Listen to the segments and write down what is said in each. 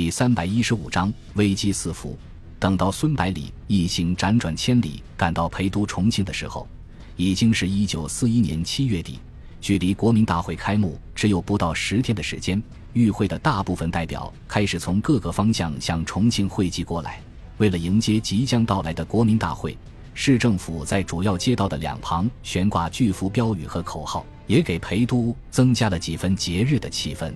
第三百一十五章危机四伏。等到孙百里一行辗转千里赶到陪都重庆的时候，已经是一九四一年七月底，距离国民大会开幕只有不到十天的时间。与会的大部分代表开始从各个方向向重庆汇集过来。为了迎接即将到来的国民大会，市政府在主要街道的两旁悬挂巨幅标语和口号，也给陪都增加了几分节日的气氛。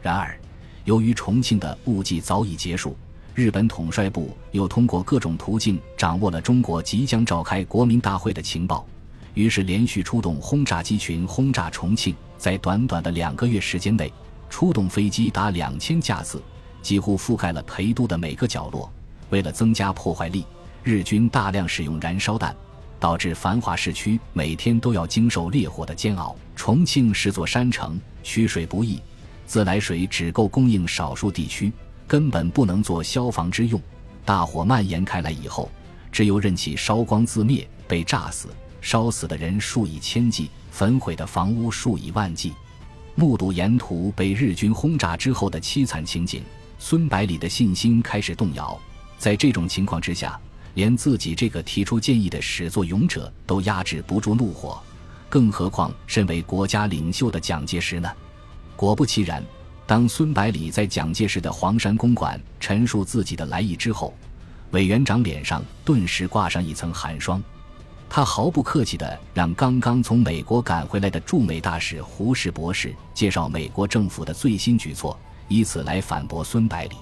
然而，由于重庆的雾季早已结束，日本统帅部又通过各种途径掌握了中国即将召开国民大会的情报，于是连续出动轰炸机群轰炸重庆。在短短的两个月时间内，出动飞机达两千架次，几乎覆盖了陪都的每个角落。为了增加破坏力，日军大量使用燃烧弹，导致繁华市区每天都要经受烈火的煎熬。重庆是座山城，取水不易。自来水只够供应少数地区，根本不能做消防之用。大火蔓延开来以后，只有任其烧光自灭。被炸死、烧死的人数以千计，焚毁的房屋数以万计。目睹沿途被日军轰炸之后的凄惨情景，孙百里的信心开始动摇。在这种情况之下，连自己这个提出建议的始作俑者都压制不住怒火，更何况身为国家领袖的蒋介石呢？果不其然，当孙百里在蒋介石的黄山公馆陈述自己的来意之后，委员长脸上顿时挂上一层寒霜。他毫不客气地让刚刚从美国赶回来的驻美大使胡适博士介绍美国政府的最新举措，以此来反驳孙百里。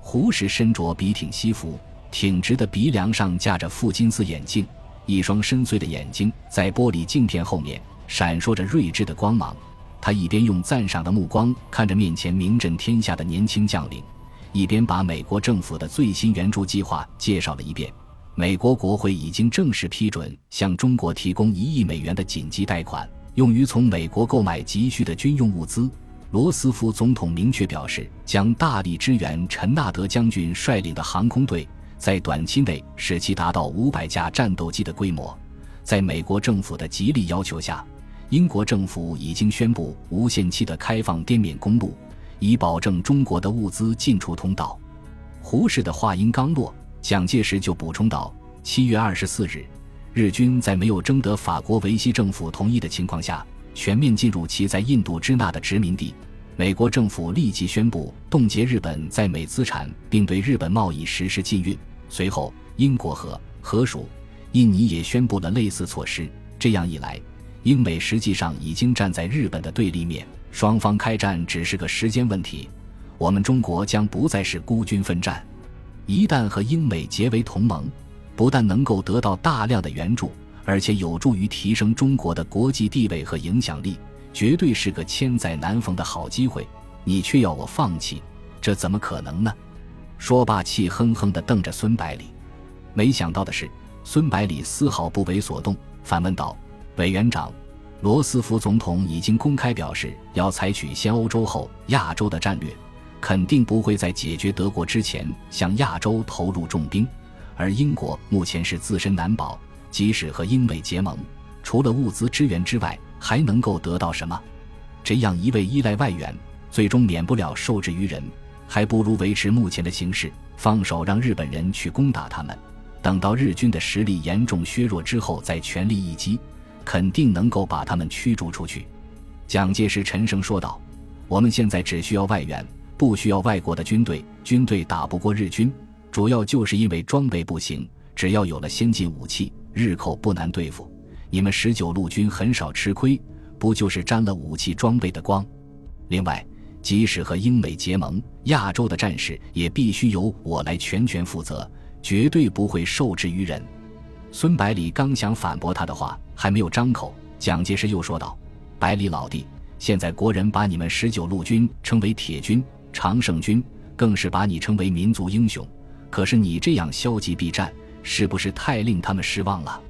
胡适身着笔挺西服，挺直的鼻梁上架着副金丝眼镜，一双深邃的眼睛在玻璃镜片后面闪烁着睿智的光芒。他一边用赞赏的目光看着面前名震天下的年轻将领，一边把美国政府的最新援助计划介绍了一遍。美国国会已经正式批准向中国提供一亿美元的紧急贷款，用于从美国购买急需的军用物资。罗斯福总统明确表示，将大力支援陈纳德将军率领的航空队，在短期内使其达到五百架战斗机的规模。在美国政府的极力要求下。英国政府已经宣布无限期的开放滇缅公路，以保证中国的物资进出通道。胡适的话音刚落，蒋介石就补充道：“七月二十四日，日军在没有征得法国维希政府同意的情况下，全面进入其在印度支那的殖民地。美国政府立即宣布冻结日本在美资产，并对日本贸易实施禁运。随后，英国和荷属、印尼也宣布了类似措施。这样一来。”英美实际上已经站在日本的对立面，双方开战只是个时间问题。我们中国将不再是孤军奋战。一旦和英美结为同盟，不但能够得到大量的援助，而且有助于提升中国的国际地位和影响力，绝对是个千载难逢的好机会。你却要我放弃，这怎么可能呢？说罢，气哼哼地瞪着孙百里。没想到的是，孙百里丝毫不为所动，反问道。委员长，罗斯福总统已经公开表示要采取先欧洲后亚洲的战略，肯定不会在解决德国之前向亚洲投入重兵。而英国目前是自身难保，即使和英美结盟，除了物资支援之外，还能够得到什么？这样一味依赖外援，最终免不了受制于人，还不如维持目前的形势，放手让日本人去攻打他们，等到日军的实力严重削弱之后，再全力一击。肯定能够把他们驱逐出去，蒋介石沉声说道：“我们现在只需要外援，不需要外国的军队。军队打不过日军，主要就是因为装备不行。只要有了先进武器，日寇不难对付。你们十九路军很少吃亏，不就是沾了武器装备的光？另外，即使和英美结盟，亚洲的战事也必须由我来全权负责，绝对不会受制于人。”孙百里刚想反驳他的话，还没有张口，蒋介石又说道：“百里老弟，现在国人把你们十九路军称为铁军、常胜军，更是把你称为民族英雄。可是你这样消极避战，是不是太令他们失望了？”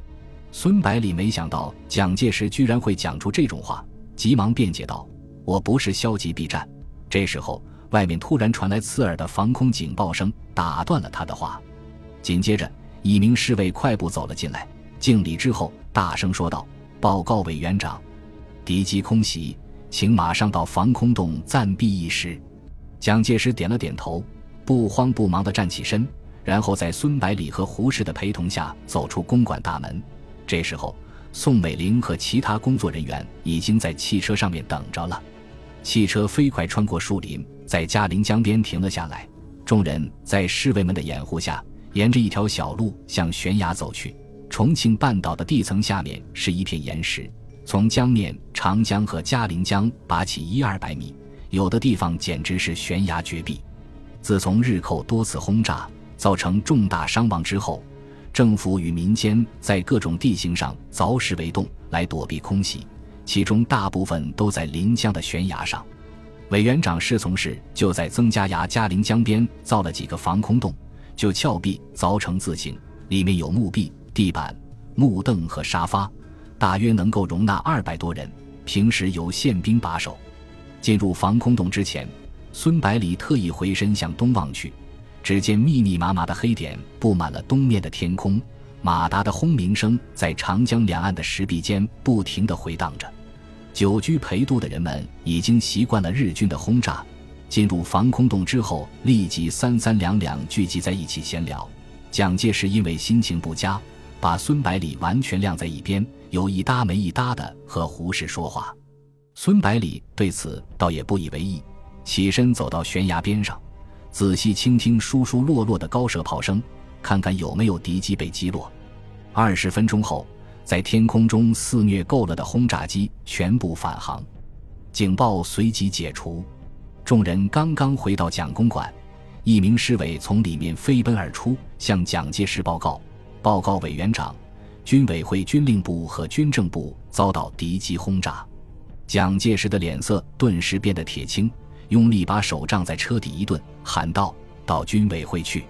孙百里没想到蒋介石居然会讲出这种话，急忙辩解道：“我不是消极避战。”这时候，外面突然传来刺耳的防空警报声，打断了他的话。紧接着。一名侍卫快步走了进来，敬礼之后，大声说道：“报告委员长，敌机空袭，请马上到防空洞暂避一时。”蒋介石点了点头，不慌不忙地站起身，然后在孙百里和胡适的陪同下走出公馆大门。这时候，宋美龄和其他工作人员已经在汽车上面等着了。汽车飞快穿过树林，在嘉陵江边停了下来。众人在侍卫们的掩护下，沿着一条小路向悬崖走去。重庆半岛的地层下面是一片岩石，从江面，长江和嘉陵江拔起一二百米。有的地方简直是悬崖绝壁。自从日寇多次轰炸，造成重大伤亡之后，政府与民间在各种地形上凿石为洞来躲避空袭，其中大部分都在临江的悬崖上。委员长侍从室就在曾家崖嘉陵江边造了几个防空洞，就峭壁凿成字形，里面有木壁、地板、木凳和沙发，大约能够容纳二百多人。平时由宪兵把守。进入防空洞之前，孙百里特意回身向东望去，只见密密麻麻的黑点布满了东面的天空，马达的轰鸣声在长江两岸的石壁间不停地回荡着。久居陪都的人们已经习惯了日军的轰炸，进入防空洞之后，立即三三两两聚集在一起闲聊。蒋介石因为心情不佳，把孙百里完全晾在一边，有一搭没一搭的和胡适说话。孙百里对此倒也不以为意，起身走到悬崖边上，仔细倾听疏疏落落的高射炮声，看看有没有敌机被击落。二十分钟后，在天空中肆虐够了的轰炸机全部返航，警报随即解除。众人刚刚回到蒋公馆，一名侍卫从里面飞奔而出，向蒋介石报告：“报告委员长，军委会军令部和军政部遭到敌机轰炸。”蒋介石的脸色顿时变得铁青，用力把手杖在车底一顿，喊道：“到军委会去！”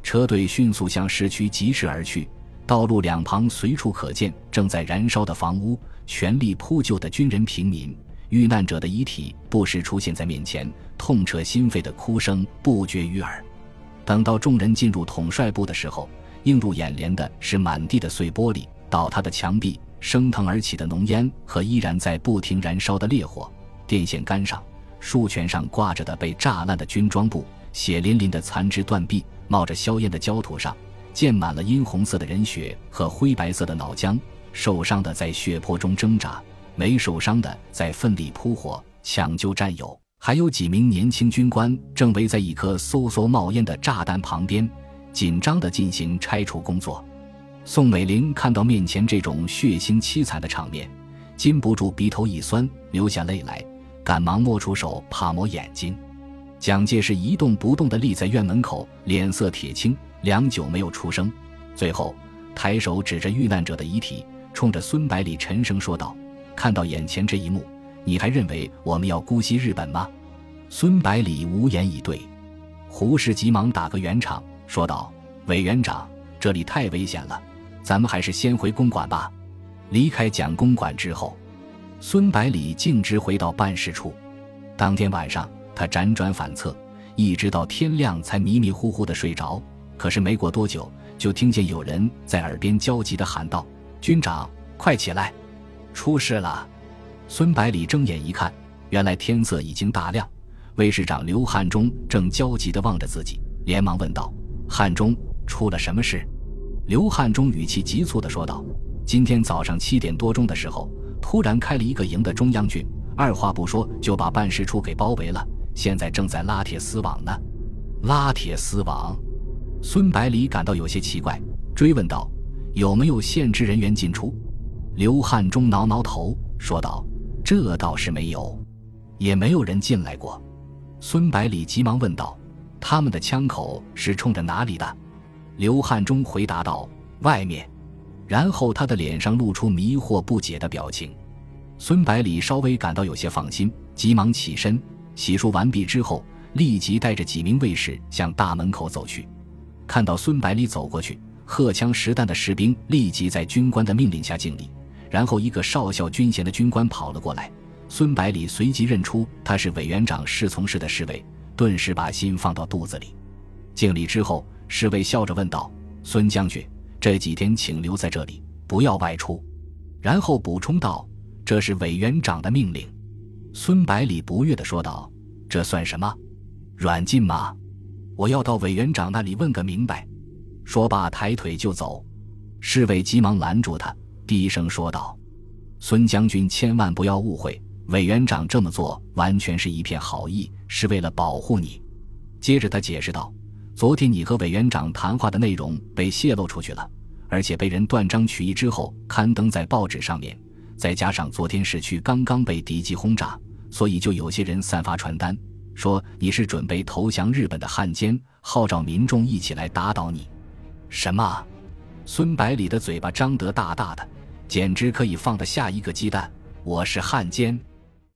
车队迅速向市区疾驰而去，道路两旁随处可见正在燃烧的房屋、全力扑救的军人、平民、遇难者的遗体，不时出现在面前，痛彻心肺的哭声不绝于耳。等到众人进入统帅部的时候，映入眼帘的是满地的碎玻璃、倒塌的墙壁。升腾而起的浓烟和依然在不停燃烧的烈火，电线杆上、树权上挂着的被炸烂的军装布，血淋淋的残肢断臂，冒着硝烟的焦土上，溅满了殷红色的人血和灰白色的脑浆。受伤的在血泊中挣扎，没受伤的在奋力扑火抢救战友，还有几名年轻军官正围在一颗嗖嗖冒烟的炸弹旁边，紧张地进行拆除工作。宋美龄看到面前这种血腥凄惨的场面，禁不住鼻头一酸，流下泪来，赶忙摸出手帕抹眼睛。蒋介石一动不动地立在院门口，脸色铁青，良久没有出声。最后，抬手指着遇难者的遗体，冲着孙百里沉声说道：“看到眼前这一幕，你还认为我们要姑息日本吗？”孙百里无言以对。胡适急忙打个圆场，说道：“委员长，这里太危险了。”咱们还是先回公馆吧。离开蒋公馆之后，孙百里径直回到办事处。当天晚上，他辗转反侧，一直到天亮才迷迷糊糊的睡着。可是没过多久，就听见有人在耳边焦急的喊道：“军长，快起来，出事了！”孙百里睁眼一看，原来天色已经大亮。卫士长刘汉忠正焦急地望着自己，连忙问道：“汉忠，出了什么事？”刘汉忠语气急促地说道：“今天早上七点多钟的时候，突然开了一个营的中央军，二话不说就把办事处给包围了，现在正在拉铁丝网呢。”拉铁丝网，孙百里感到有些奇怪，追问道：“有没有限制人员进出？”刘汉忠挠挠头说道：“这倒是没有，也没有人进来过。”孙百里急忙问道：“他们的枪口是冲着哪里的？”刘汉忠回答道：“外面。”然后他的脸上露出迷惑不解的表情。孙百里稍微感到有些放心，急忙起身，洗漱完毕之后，立即带着几名卫士向大门口走去。看到孙百里走过去，荷枪实弹的士兵立即在军官的命令下敬礼。然后一个少校军衔的军官跑了过来，孙百里随即认出他是委员长侍从室的侍卫，顿时把心放到肚子里。敬礼之后。侍卫笑着问道：“孙将军，这几天请留在这里，不要外出。”然后补充道：“这是委员长的命令。”孙百里不悦地说道：“这算什么？软禁吗？我要到委员长那里问个明白。说罢，抬腿就走。侍卫急忙拦住他，低声说道：“孙将军，千万不要误会，委员长这么做完全是一片好意，是为了保护你。”接着他解释道：“昨天你和委员长谈话的内容被泄露出去了，而且被人断章取义之后刊登在报纸上面，再加上昨天市区刚刚被敌机轰炸，所以就有些人散发传单，说你是准备投降日本的汉奸，号召民众一起来打倒你。”什么？孙百里的嘴巴张得大大的，简直可以放得下一个鸡蛋。我是汉奸？